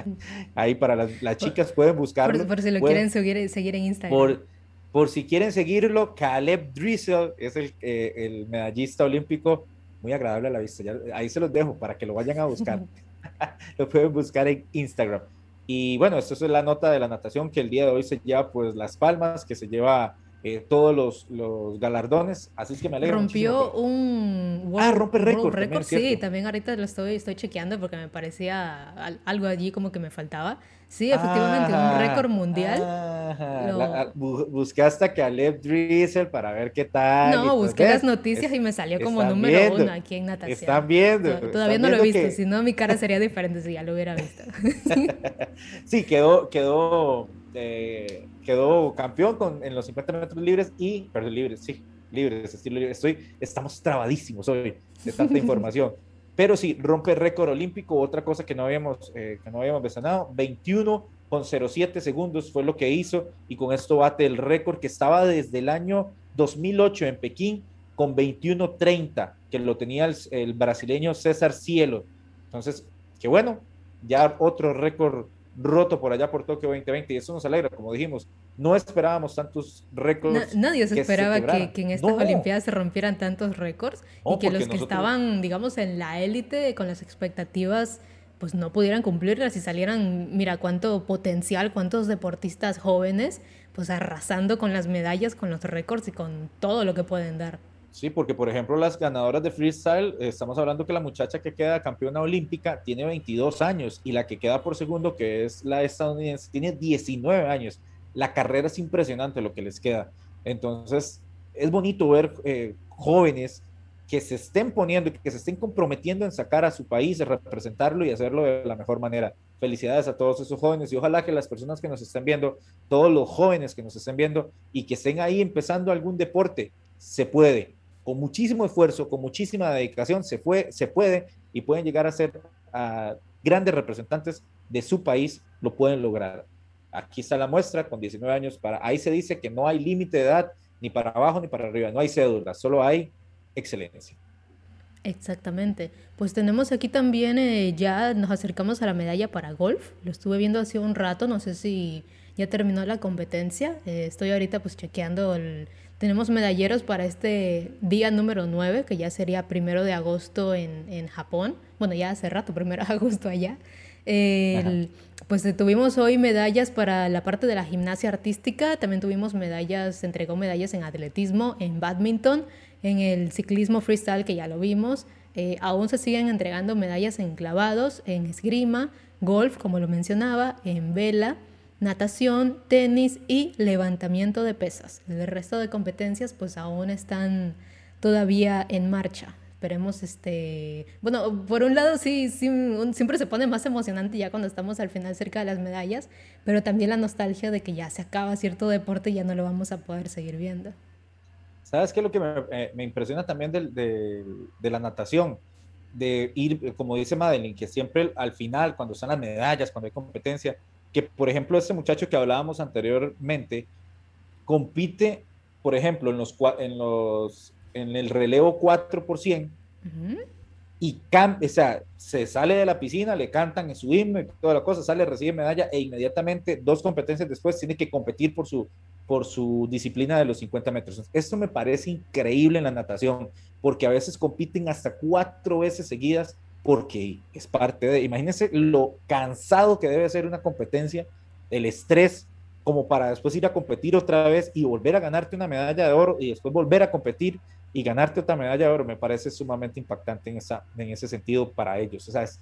Ahí para las, chicas pueden buscarlo. Por, si lo quieren seguir, seguir, en Instagram. Por, por, si quieren seguirlo, Caleb Drizzle es el, eh, el medallista olímpico muy agradable a la vista. ahí se los dejo para que lo vayan a buscar. lo pueden buscar en Instagram. Y bueno, esto es la nota de la natación que el día de hoy se lleva pues las palmas, que se lleva eh, todos los, los, galardones, así es que me alegro. Rompió un... ah, rompe récord. sí, también ahorita lo estoy, estoy chequeando porque me parecía algo allí como que me faltaba. Sí, efectivamente, un récord mundial. Ah, busqué hasta Caleb Drizzle para ver qué tal. No, busqué las noticias y me salió como número uno aquí en natación. Están viendo. Todavía no lo he visto, si no mi cara sería diferente si ya lo hubiera visto. sí, quedó, quedó, eh, quedó campeón con, en los 50 metros libres y, perdón, libres, sí, libres, estilo libre. Estoy, estamos trabadísimos hoy de tanta información. Pero sí, rompe récord olímpico, otra cosa que no habíamos, eh, que no habíamos mencionado, 21 con 07 segundos fue lo que hizo y con esto bate el récord que estaba desde el año 2008 en Pekín con 21.30, que lo tenía el, brasileño César Cielo. Entonces, qué bueno, ya otro récord roto por allá por Tokio 2020 y eso nos alegra, como dijimos, no esperábamos tantos récords. nadie se esperaba que, en estas Olimpiadas se rompieran tantos récords y que los que estaban, digamos, en la élite con las expectativas pues no pudieran cumplirlas y salieran, mira cuánto potencial, cuántos deportistas jóvenes, pues arrasando con las medallas, con los récords y con todo lo que pueden dar. Sí, porque por ejemplo las ganadoras de freestyle, estamos hablando que la muchacha que queda campeona olímpica tiene 22 años y la que queda por segundo, que es la estadounidense, tiene 19 años. La carrera es impresionante lo que les queda. Entonces, es bonito ver eh, jóvenes que se estén poniendo, que se estén comprometiendo en sacar a su país, representarlo y hacerlo de la mejor manera. Felicidades a todos esos jóvenes y ojalá que las personas que nos estén viendo, todos los jóvenes que nos estén viendo y que estén ahí empezando algún deporte, se puede con muchísimo esfuerzo, con muchísima dedicación, se, fue, se puede y pueden llegar a ser grandes representantes de su país, lo pueden lograr. Aquí está la muestra con 19 años. Para, ahí se dice que no hay límite de edad ni para abajo ni para arriba, no hay cédula, solo hay excelencia. Exactamente. Pues tenemos aquí también, eh, ya nos acercamos a la medalla para golf. Lo estuve viendo hace un rato, no sé si ya terminó la competencia. Eh, estoy ahorita pues chequeando el, tenemos medalleros para este día número 9, que ya sería primero de agosto en, en Japón. Bueno, ya hace rato, primero de agosto allá. pues tuvimos hoy medallas para la parte de la gimnasia artística, también tuvimos medallas, se entregó medallas en atletismo, en badminton, en el ciclismo freestyle que ya lo vimos. Eh, aún se siguen entregando medallas en clavados, en esgrima, golf, como lo mencionaba, en vela natación, tenis y levantamiento de pesas. El resto de competencias pues aún están todavía en marcha. Esperemos, este, bueno, por un lado sí, sí, siempre se pone más emocionante ya cuando estamos al final cerca de las medallas, pero también la nostalgia de que ya se acaba cierto deporte y ya no lo vamos a poder seguir viendo. ¿Sabes qué lo que me, eh, impresiona también de, de, de, la natación? De ir, como dice Madeline, que siempre al final, cuando están las medallas, cuando hay competencia, que, por ejemplo, este muchacho que hablábamos anteriormente compite, por ejemplo, en, los, en, los, en el relevo 4 por 100 y o sea, se sale de la piscina, le cantan en su himno y toda la cosa, sale, recibe medalla e inmediatamente, dos competencias después, tiene que competir por su, por su disciplina de los 50 metros. Esto me parece increíble en la natación, porque a veces compiten hasta cuatro veces seguidas porque es parte de, imagínense lo cansado que debe ser una competencia, el estrés, como para después ir a competir otra vez y volver a ganarte una medalla de oro y después volver a competir y ganarte otra medalla de oro, me parece sumamente impactante en, esa, en ese sentido para ellos. O sea, es,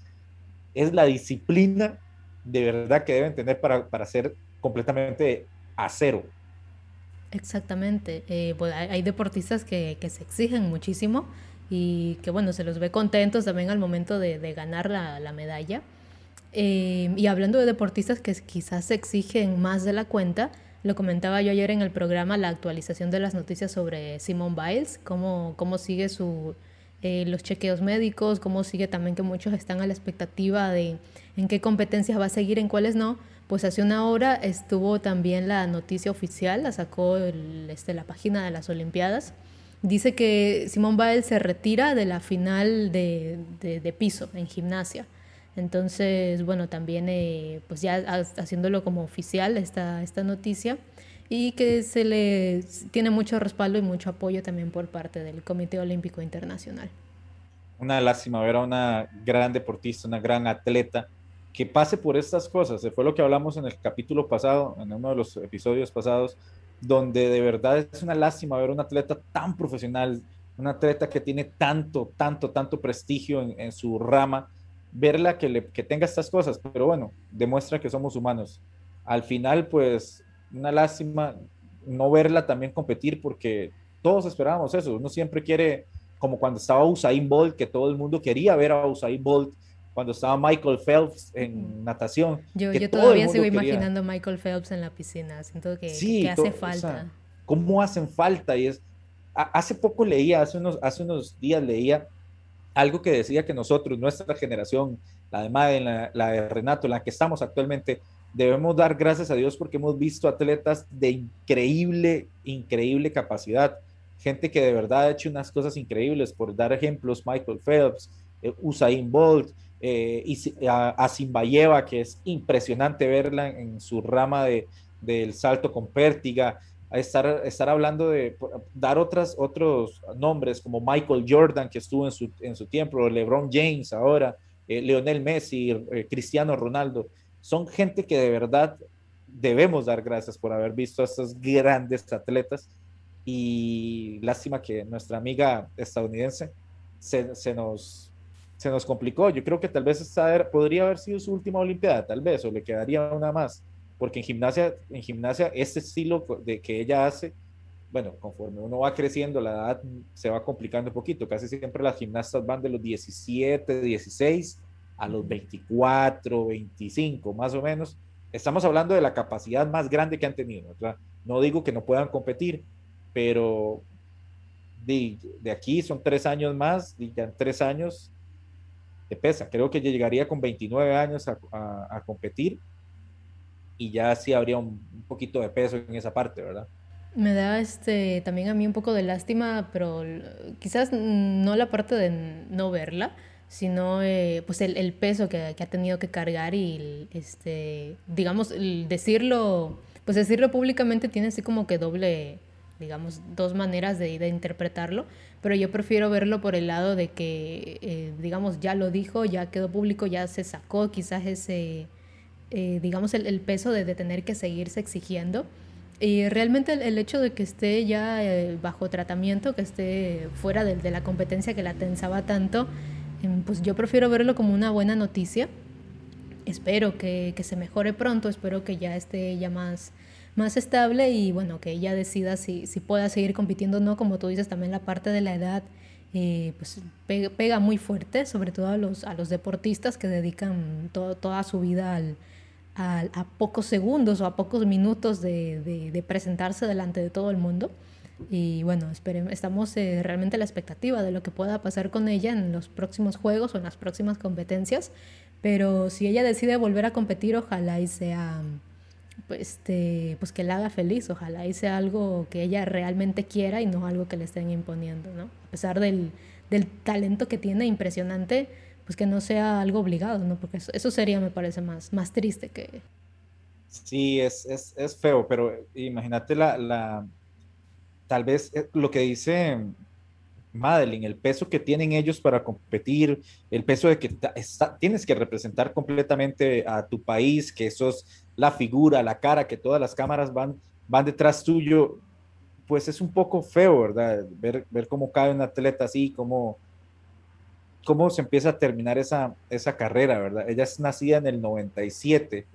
es la disciplina de verdad que deben tener para, para ser completamente a cero. Exactamente. Eh, pues hay deportistas que, que se exigen muchísimo y que bueno, se los ve contentos también al momento de, de ganar la, la medalla. Eh, y hablando de deportistas que quizás se exigen más de la cuenta, lo comentaba yo ayer en el programa, la actualización de las noticias sobre Simone Biles, cómo, cómo sigue su, eh, los chequeos médicos, cómo sigue también que muchos están a la expectativa de en qué competencias va a seguir, en cuáles no. Pues hace una hora estuvo también la noticia oficial, la sacó el, este, la página de las Olimpiadas, dice que Simón Bael se retira de la final de, de, piso en gimnasia. Entonces, bueno, también eh, pues ya haciéndolo como oficial esta, esta noticia y que se le tiene mucho respaldo y mucho apoyo también por parte del Comité Olímpico Internacional. Una lástima ver a una gran deportista, una gran atleta que pase por estas cosas. Fue lo que hablamos en el capítulo pasado, en uno de los episodios pasados, donde de verdad es una lástima ver un atleta tan profesional, un atleta que tiene tanto, tanto, tanto prestigio en, su rama, verla que, le, que tenga estas cosas, pero bueno, demuestra que somos humanos. Al final, pues, una lástima no verla también competir porque todos esperábamos eso. Uno siempre quiere, como cuando estaba Usain Bolt, que todo el mundo quería ver a Usain Bolt cuando estaba Michael Phelps en natación. Yo, yo todavía sigo imaginando Michael Phelps en la piscina, siento que, que hace falta. ¿Cómo hacen falta? Y es, hace poco leía, hace unos, hace unos días leía algo que decía que nosotros, nuestra generación, la de Madden, la, la de Renato, la que estamos actualmente, debemos dar gracias a Dios porque hemos visto atletas de increíble, increíble capacidad. Gente que de verdad ha hecho unas cosas increíbles, por dar ejemplos, Michael Phelps, eh, Usain Bolt, eh, y a, a que es impresionante verla en, su rama de, del salto con pértiga, a estar, estar hablando de dar otras, otros nombres como Michael Jordan, que estuvo en su, en su tiempo, LeBron James ahora, eh, Leonel Messi, eh, Cristiano Ronaldo, son gente que de verdad debemos dar gracias por haber visto a estos grandes atletas y lástima que nuestra amiga estadounidense se, se nos se nos complicó. Yo creo que tal vez esta podría haber sido su última Olimpiada, tal vez, o le quedaría una más, porque en gimnasia, en gimnasia, este estilo de que ella hace, bueno, conforme uno va creciendo, la edad se va complicando un poquito. Casi siempre las gimnastas van de los 17, 16 a los 24, 25, más o menos. Estamos hablando de la capacidad más grande que han tenido. No digo que no puedan competir, pero de, de aquí son tres años más, y ya en tres años pesa. Creo que llegaría con 29 años a, competir y ya sí habría un, poquito de peso en esa parte, ¿verdad? Me da este también a mí un poco de lástima, pero quizás no la parte de no verla, sino eh, pues el, peso que, ha tenido que cargar y este digamos decirlo pues decirlo públicamente tiene así como que doble digamos dos maneras de, de interpretarlo pero yo prefiero verlo por el lado de que, eh, digamos, ya lo dijo, ya quedó público, ya se sacó quizás ese, eh, digamos, el, peso de, tener que seguirse exigiendo. Y realmente el, hecho de que esté ya eh, bajo tratamiento, que esté fuera de, la competencia que la tensaba tanto, em, pues yo prefiero verlo como una buena noticia. Espero que, que se mejore pronto, espero que ya esté ya más más estable y bueno, que ella decida si, si pueda seguir compitiendo o no, como tú dices, también la parte de la edad eh, pues pega, muy fuerte, sobre todo a los, a los deportistas que dedican toda su vida al, a pocos segundos o a pocos minutos de, de, presentarse delante de todo el mundo. Y bueno, esperemos, estamos eh, realmente a la expectativa de lo que pueda pasar con ella en los próximos juegos o en las próximas competencias. Pero si ella decide volver a competir, ojalá y sea este, pues que la haga feliz, ojalá sea algo que ella realmente quiera y no algo que le estén imponiendo, ¿no? A pesar del, del talento que tiene impresionante, pues que no sea algo obligado, ¿no? Porque eso, eso sería, me parece, más, más triste que... Sí, es, es, es feo, pero imagínate la, la, tal vez eh, lo que dice Madeline, el peso que tienen ellos para competir, el peso de que tienes que representar completamente a tu país, que sos la figura, la cara, que todas las cámaras van, van detrás tuyo, pues es un poco feo, ¿verdad? Ver, ver cómo cae un atleta así, cómo, cómo se empieza a terminar esa, esa carrera, ¿verdad? Ella es nacida en el 97,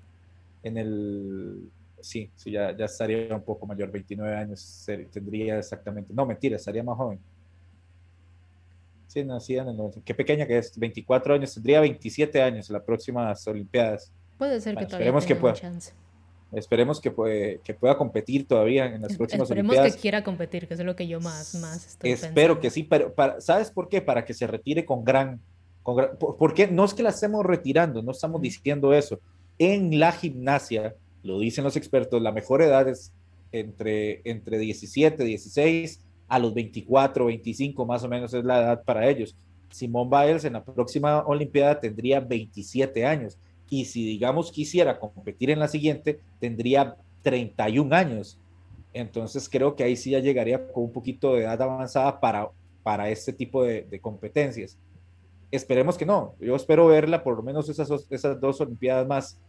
en el... Sí, sí ya, ya estaría un poco mayor, 29 años tendría exactamente. No, mentira, estaría más joven. Sí, nacida en el 97. Qué pequeña que es, 24 años, tendría 27 años en las próximas Olimpiadas. Puede ser que todavía tenga que pueda, chance. Esperemos que, puede, que pueda competir todavía en las próximas Esperemos Olimpiadas. que quiera competir, que es lo que yo más, más estoy Espero que sí, pero para, ¿sabes por qué? Para que se retire con gran... Con porque no es que la estemos retirando, no estamos diciendo eso. En la gimnasia, lo dicen los expertos, la mejor edad es entre, entre 17, 16 a los 24, 25 más o menos es la edad para ellos. Simón Biles en la próxima Olimpiada tendría 27 años y si digamos quisiera competir en la siguiente, tendría 31 años. Entonces creo que ahí sí ya llegaría con un poquito de edad avanzada para, para este tipo de, competencias. Esperemos que no. Yo espero verla por lo menos esas, esas dos Olimpiadas más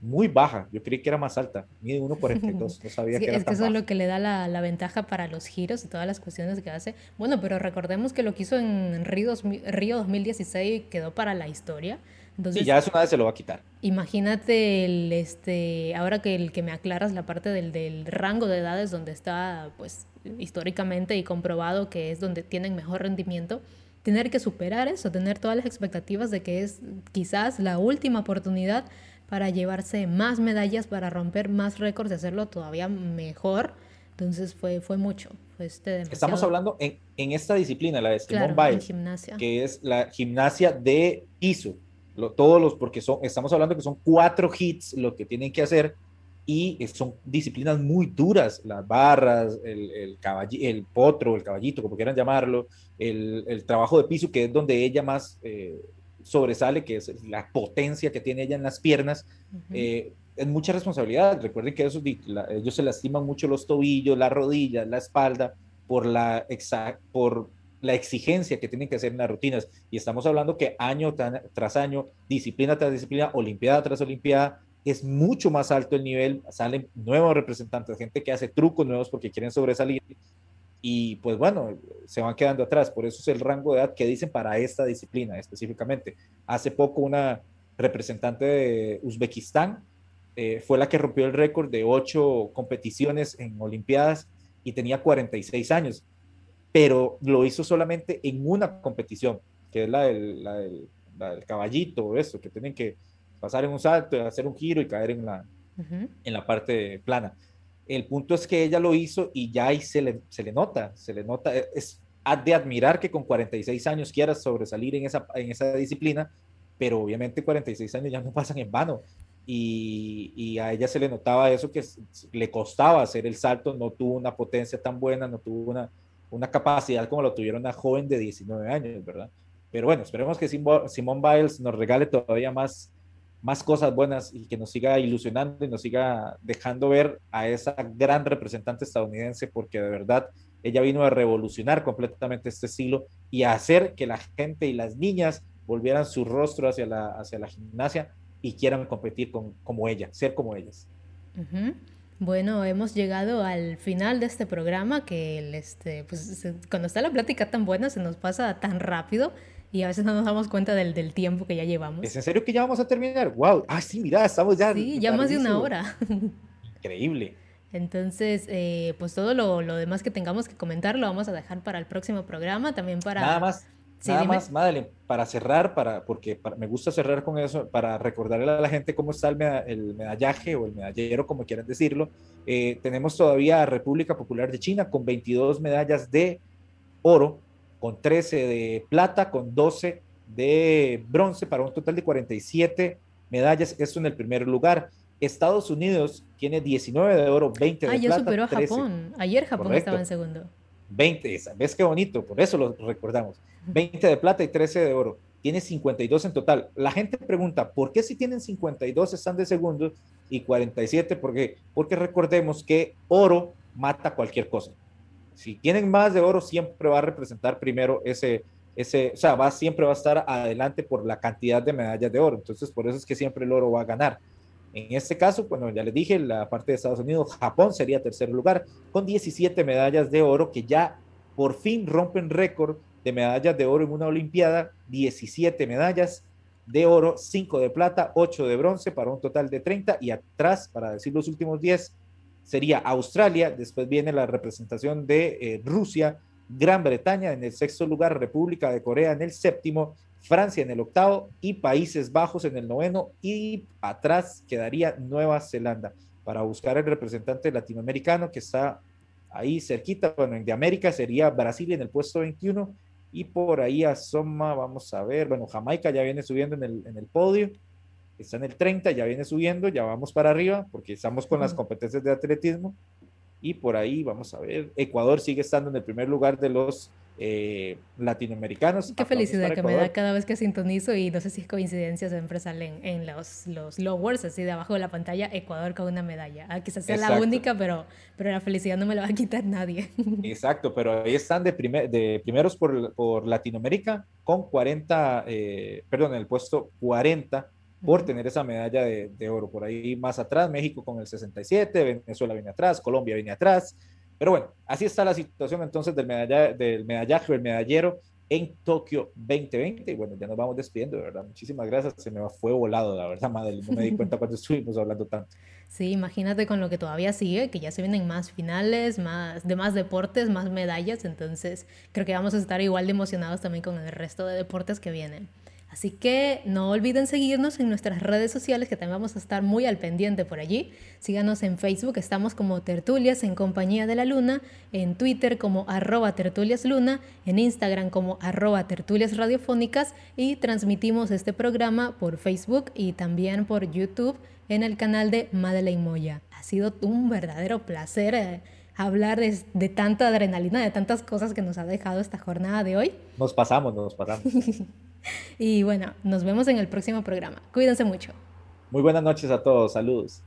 muy baja. Yo creí que era más alta, mide 1.42. No sabía que era Es que eso es lo que le da la, la, ventaja para los giros y todas las cuestiones que hace. Bueno, pero recordemos que lo que hizo en Río, Río 2016 quedó para la historia. Entonces, ya eso nadie se lo va a quitar. Imagínate el, este, ahora que el que me aclaras la parte del, del rango de edades donde está, pues, históricamente y comprobado que es donde tienen mejor rendimiento, tener que superar eso, tener todas las expectativas de que es quizás la última oportunidad para llevarse más medallas, para romper más récords, de hacerlo todavía mejor. Entonces fue, fue mucho. Fue este Estamos hablando en, en, esta disciplina, la de Simone claro, gimnasia. que es la gimnasia de piso. Todos los, porque son, estamos hablando que son cuatro hits lo que tienen que hacer y son disciplinas muy duras, las barras, el, el, el potro, el caballito, como quieran llamarlo, el, el, trabajo de piso, que es donde ella más, eh, sobresale, que es la potencia que tiene ella en las piernas, eh, es mucha responsabilidad. Recuerden que eso, ellos se lastiman mucho los tobillos, las rodillas, la espalda, por la, por la exigencia que tienen que hacer en las rutinas. Y estamos hablando que año tras año, disciplina tras disciplina, olimpiada tras olimpiada, es mucho más alto el nivel, salen nuevos representantes, gente que hace trucos nuevos porque quieren sobresalir. Y pues bueno, se van quedando atrás. Por eso es el rango de edad que dicen para esta disciplina específicamente. Hace poco una representante de Uzbekistán eh, fue la que rompió el récord de ocho competiciones en Olimpiadas y tenía 46 años pero lo hizo solamente en una competición, que es la del, la del, caballito, eso, que tienen que pasar en un salto, hacer un giro y caer en la, en la parte plana. El punto es que ella lo hizo y ya ahí se le, se le nota, se le nota, e, es de admirar que con 46 años quieras sobresalir en esa, en esa disciplina, pero obviamente 46 años ya no pasan en vano. Y, y, a ella se le notaba eso que le costaba hacer el salto, no tuvo una potencia tan buena, no tuvo una, una capacidad como lo tuvieron una joven de 19 años, ¿verdad? Pero bueno, esperemos que Simón Biles nos regale todavía más, más cosas buenas y que nos siga ilusionando y nos siga dejando ver a esa gran representante estadounidense, porque de verdad ella vino a revolucionar completamente este estilo y a hacer que la gente y las niñas volvieran su rostro hacia la, hacia la gimnasia y quieran competir con, como ella, ser como ellas. Bueno, hemos llegado al final de este programa que el, este, pues, cuando está la plática tan buena se nos pasa tan rápido y a veces no nos damos cuenta del, del tiempo que ya llevamos. ¿Es en serio que ya vamos a terminar? ¡Wow! Ah, sí, mira, estamos ya. Sí, ya más de una hora. Increíble. Entonces, eh, pues todo lo, lo, demás que tengamos que comentar lo vamos a dejar para el próximo programa, también para... Nada más, Nada más, Madeleine, para cerrar, para, porque me gusta cerrar con eso, para recordarle a la gente cómo está el, medallaje o el medallero, como quieran decirlo. Eh, tenemos todavía a República Popular de China con 22 medallas de oro, con 13 de plata, con 12 de bronce, para un total de 47 medallas. Esto en el primer lugar. Estados Unidos tiene 19 de oro, 20 de plata. Ah, ya superó a Japón. Ayer Japón estaba en segundo. 20, ¿ves qué bonito? Por eso lo recordamos. 20 de plata y 13 de oro. Tiene 52 en total. La gente pregunta, ¿por qué si tienen 52 están de segundo y 47? Porque, porque recordemos que oro mata cualquier cosa. Si tienen más de oro, siempre va a representar primero ese, ese, o sea, va, siempre va a estar adelante por la cantidad de medallas de oro. Entonces, por eso es que siempre el oro va a ganar. En este caso, bueno, ya les dije, la parte de Estados Unidos, Japón sería tercer lugar con 17 medallas de oro que ya por fin rompen récord de medallas de oro en una Olimpiada, 17 medallas de oro, 5 de plata, 8 de bronce para un total de 30 y atrás, para decir los últimos 10, sería Australia, después viene la representación de eh, Rusia, Gran Bretaña en el sexto lugar, República de Corea en el séptimo, Francia en el octavo y Países Bajos en el noveno y atrás quedaría Nueva Zelanda para buscar el representante latinoamericano que está ahí cerquita, bueno, de América sería Brasil en el puesto 21 y por ahí asoma, vamos a ver, bueno, Jamaica ya viene subiendo en el, en el podio, está en el 30, ya viene subiendo, ya vamos para arriba porque estamos con las competencias de atletismo y por ahí vamos a ver, Ecuador sigue estando en el primer lugar de los eh, latinoamericanos. Qué felicidad que me da cada vez que sintonizo y no sé si es coincidencia, siempre salen en los, los lowers, así de abajo de la pantalla, Ecuador con una medalla. Ah, quizás sea la única, pero, pero la felicidad no me la va a quitar nadie. Exacto, pero ahí están de, primer, de primeros por, por Latinoamérica con 40, eh, perdón, en el puesto 40 por tener esa medalla de, de, oro. Por ahí más atrás, México con el 67, Venezuela viene atrás, Colombia viene atrás. Pero bueno, así está la situación entonces del, medalla, del medallaje o el medallero en Tokio 2020. Y bueno, ya nos vamos despidiendo, de verdad. Muchísimas gracias. Se me fue volado, la verdad, madre. No me di cuenta cuando estuvimos hablando tanto. Sí, imagínate con lo que todavía sigue, que ya se vienen más finales, más de más deportes, más medallas. Entonces, creo que vamos a estar igual de emocionados también con el resto de deportes que vienen. Así que no olviden seguirnos en nuestras redes sociales, que también vamos a estar muy al pendiente por allí. Síganos en Facebook, estamos como Tertulias en Compañía de la Luna, en Twitter como arroba tertuliasluna, en Instagram como arroba tertulias radiofónicas y transmitimos este programa por Facebook y también por YouTube en el canal de Madeleine Moya. Ha sido un verdadero placer eh, hablar de, de tanta adrenalina, de tantas cosas que nos ha dejado esta jornada de hoy. Nos pasamos, nos pasamos. Y bueno, nos vemos en el próximo programa. Cuídense mucho. Muy buenas noches a todos. Saludos.